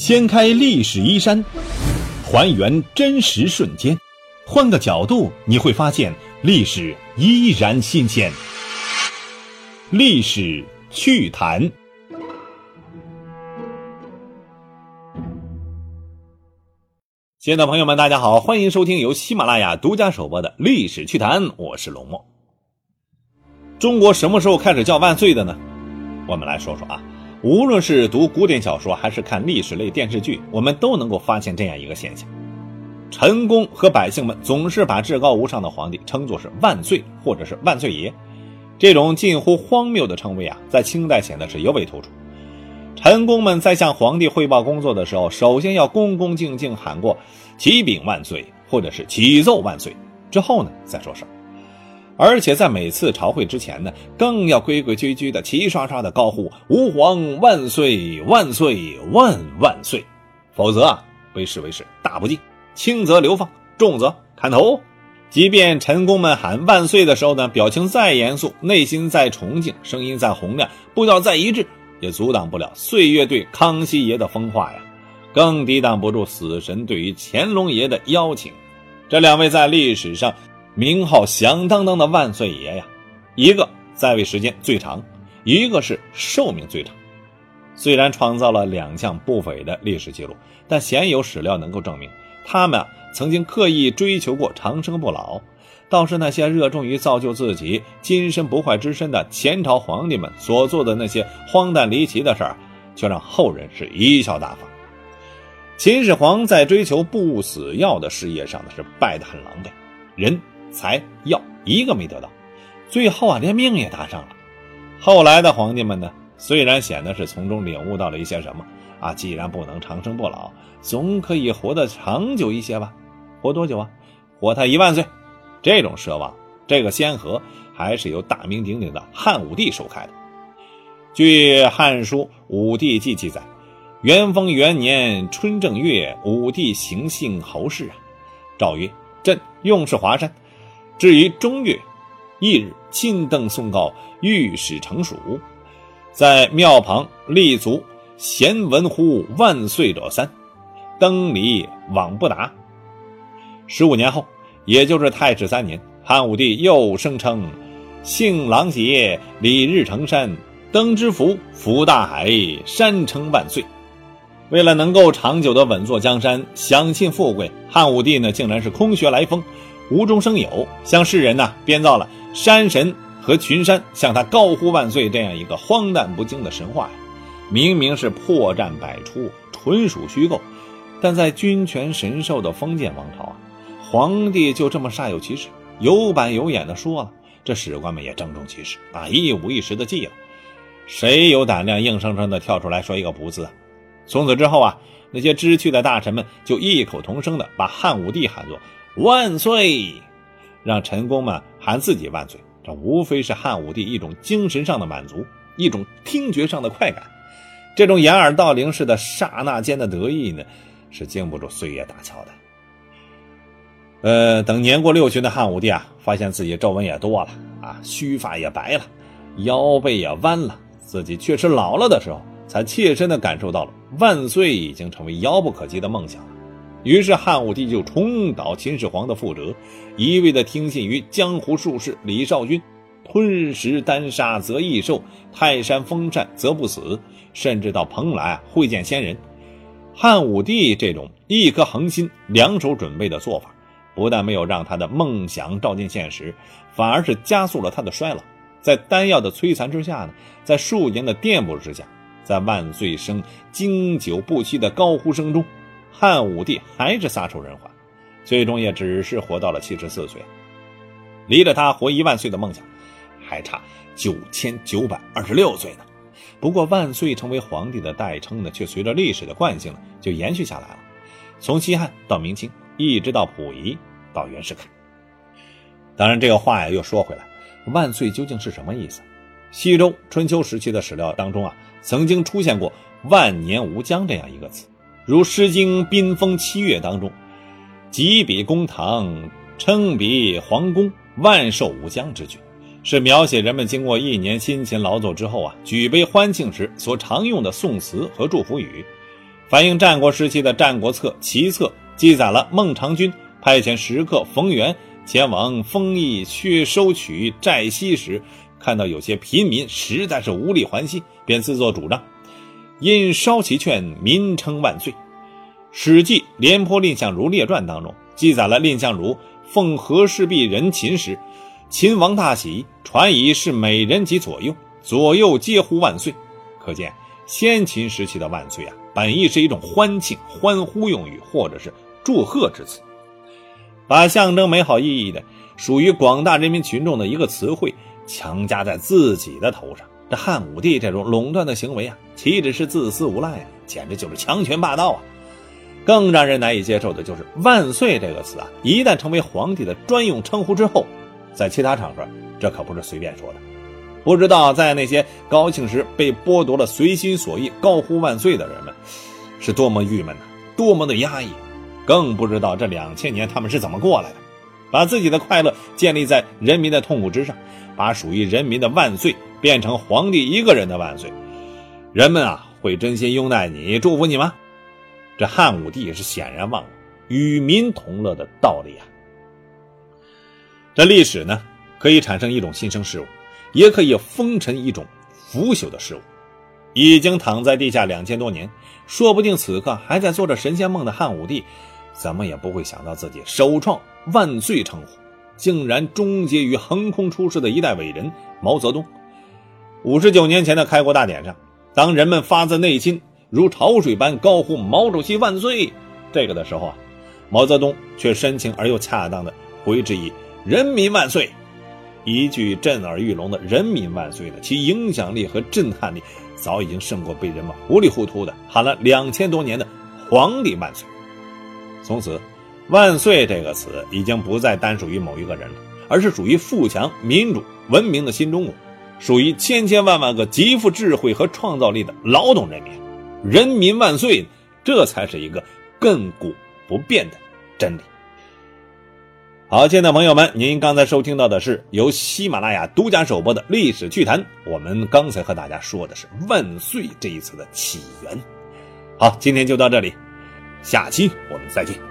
掀开历史衣衫，还原真实瞬间，换个角度你会发现历史依然新鲜。历史趣谈，亲爱的朋友们，大家好，欢迎收听由喜马拉雅独家首播的《历史趣谈》，我是龙墨。中国什么时候开始叫万岁的呢？我们来说说啊。无论是读古典小说还是看历史类电视剧，我们都能够发现这样一个现象：臣工和百姓们总是把至高无上的皇帝称作是万岁或者是万岁爷。这种近乎荒谬的称谓啊，在清代显得是尤为突出。臣工们在向皇帝汇报工作的时候，首先要恭恭敬敬喊过“启禀万岁”或者是“启奏万岁”，之后呢再说事儿。而且在每次朝会之前呢，更要规规矩矩的、齐刷刷的高呼“吾皇万岁万岁万万岁”，否则啊，被视为是大不敬，轻则流放，重则砍头。即便臣工们喊万岁的时候呢，表情再严肃，内心再崇敬，声音再洪亮，步调再一致，也阻挡不了岁月对康熙爷的风化呀，更抵挡不住死神对于乾隆爷的邀请。这两位在历史上。名号响当当的万岁爷呀，一个在位时间最长，一个是寿命最长。虽然创造了两项不菲的历史记录，但鲜有史料能够证明他们啊曾经刻意追求过长生不老。倒是那些热衷于造就自己金身不坏之身的前朝皇帝们所做的那些荒诞离奇的事儿，却让后人是贻笑大方。秦始皇在追求不死药的事业上呢，是败得很狼狈，人。财药一个没得到，最后啊连命也搭上了。后来的皇帝们呢，虽然显得是从中领悟到了一些什么啊，既然不能长生不老，总可以活得长久一些吧？活多久啊？活他一万岁！这种奢望，这个先河还是由大名鼎鼎的汉武帝首开的。据《汉书·武帝纪》记载，元丰元年春正月，武帝行幸侯氏啊，诏曰：“朕用事华山。”至于中月，翌日亲登宋诰，御史成蜀，在庙旁立足，咸闻乎万岁者三，登礼往不达。十五年后，也就是太始三年，汉武帝又声称：“幸郎邪，礼日成山，登之福，福大海，山称万岁。”为了能够长久的稳坐江山，享尽富贵，汉武帝呢，竟然是空穴来风。无中生有，向世人呐编造了山神和群山向他高呼万岁这样一个荒诞不经的神话呀！明明是破绽百出，纯属虚构。但在君权神授的封建王朝啊，皇帝就这么煞有其事、有板有眼的说了，这史官们也郑重其事啊，一五一十的记了。谁有胆量硬生生的跳出来说一个不字啊？从此之后啊，那些知趣的大臣们就异口同声的把汉武帝喊作。万岁！让臣工们喊自己万岁，这无非是汉武帝一种精神上的满足，一种听觉上的快感。这种掩耳盗铃式的刹那间的得意呢，是经不住岁月打敲的。呃，等年过六旬的汉武帝啊，发现自己皱纹也多了啊，须发也白了，腰背也弯了，自己确实老了的时候，才切身的感受到了万岁已经成为遥不可及的梦想。于是汉武帝就重蹈秦始皇的覆辙，一味的听信于江湖术士李少君，吞食丹砂则易寿，泰山封禅则不死，甚至到蓬莱会见仙人。汉武帝这种一颗恒心、两手准备的做法，不但没有让他的梦想照进现实，反而是加速了他的衰老。在丹药的摧残之下呢，在数年的颠簸之下，在万岁声经久不息的高呼声中。汉武帝还是撒手人寰，最终也只是活到了七十四岁，离着他活一万岁的梦想还差九千九百二十六岁呢。不过，万岁成为皇帝的代称呢，却随着历史的惯性呢，就延续下来了。从西汉到明清，一直到溥仪，到袁世凯。当然，这个话呀又说回来，万岁究竟是什么意思？西周春秋时期的史料当中啊，曾经出现过“万年无疆”这样一个词。如《诗经·宾风七月》当中，“几比公堂，称比皇宫，万寿无疆”之句，是描写人们经过一年辛勤劳作之后啊，举杯欢庆时所常用的宋词和祝福语。反映战国时期的《战国策·齐策》记载了孟尝君派遣食客冯源前往丰邑去收取债息时，看到有些贫民实在是无力还息，便自作主张，因烧其券，民称万岁。《史记·廉颇蔺相如列传》当中记载了蔺相如奉和氏璧人秦时，秦王大喜，传以是美人及左右，左右皆呼万岁。可见先秦时期的万岁啊，本意是一种欢庆、欢呼用语，或者是祝贺之词，把象征美好意义的、属于广大人民群众的一个词汇强加在自己的头上。这汉武帝这种垄断的行为啊，岂止是自私无赖啊，简直就是强权霸道啊！更让人难以接受的就是“万岁”这个词啊，一旦成为皇帝的专用称呼之后，在其他场合，这可不是随便说的。不知道在那些高兴时被剥夺了随心所欲高呼万岁的人们，是多么郁闷呐，多么的压抑，更不知道这两千年他们是怎么过来的，把自己的快乐建立在人民的痛苦之上，把属于人民的万岁变成皇帝一个人的万岁，人们啊会真心拥戴你、祝福你吗？这汉武帝是显然忘了与民同乐的道理啊。这历史呢，可以产生一种新生事物。也可以封尘一种腐朽的事物，已经躺在地下两千多年，说不定此刻还在做着神仙梦的汉武帝，怎么也不会想到自己首创万岁称呼，竟然终结于横空出世的一代伟人毛泽东。五十九年前的开国大典上，当人们发自内心如潮水般高呼“毛主席万岁”这个的时候啊，毛泽东却深情而又恰当的回之以“人民万岁”。一句震耳欲聋的“人民万岁”呢，其影响力和震撼力早已经胜过被人们糊里糊涂的喊了两千多年的“皇帝万岁”。从此，“万岁”这个词已经不再单属于某一个人了，而是属于富强、民主、文明的新中国，属于千千万万个极富智慧和创造力的劳动人民。“人民万岁”，这才是一个亘古不变的真理。好，亲爱的朋友们，您刚才收听到的是由喜马拉雅独家首播的历史趣谈。我们刚才和大家说的是“万岁”这一词的起源。好，今天就到这里，下期我们再见。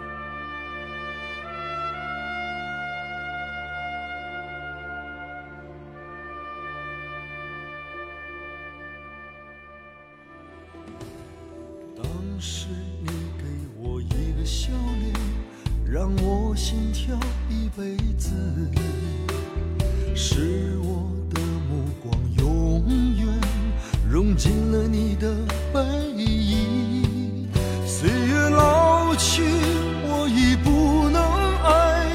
让我心跳一。辈子是我的目光，永远融进了你的背影。岁月老去，我已不能爱。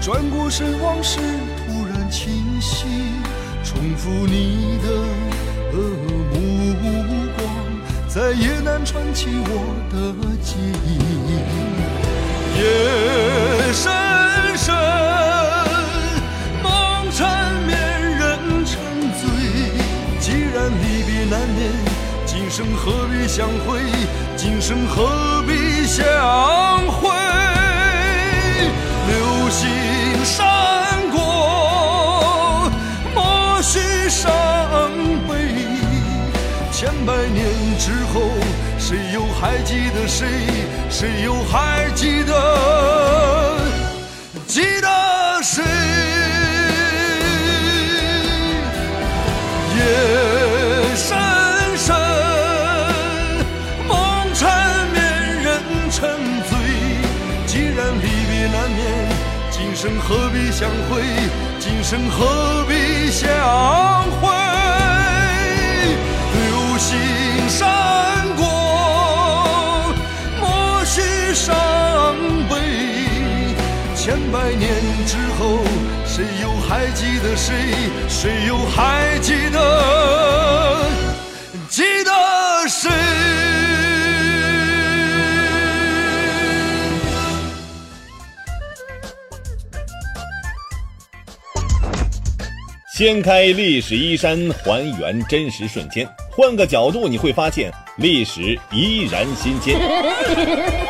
转过身，往事突然清晰，重复你的目光，再也难串起我的记忆。夜深深。梦缠绵，人沉醉。既然离别难免，今生何必相会？今生何必相会？流星闪过，莫须伤悲。千百年之后，谁又还记得谁谁又还记得记得谁？夜深深梦缠绵人沉醉既然离别难免今生何必相会？今生何必相会？流星千百年之后，谁又还记得谁？谁又还记得？记得谁？掀开历史衣衫，还原真实瞬间，换个角度你会发现历史依然新鲜。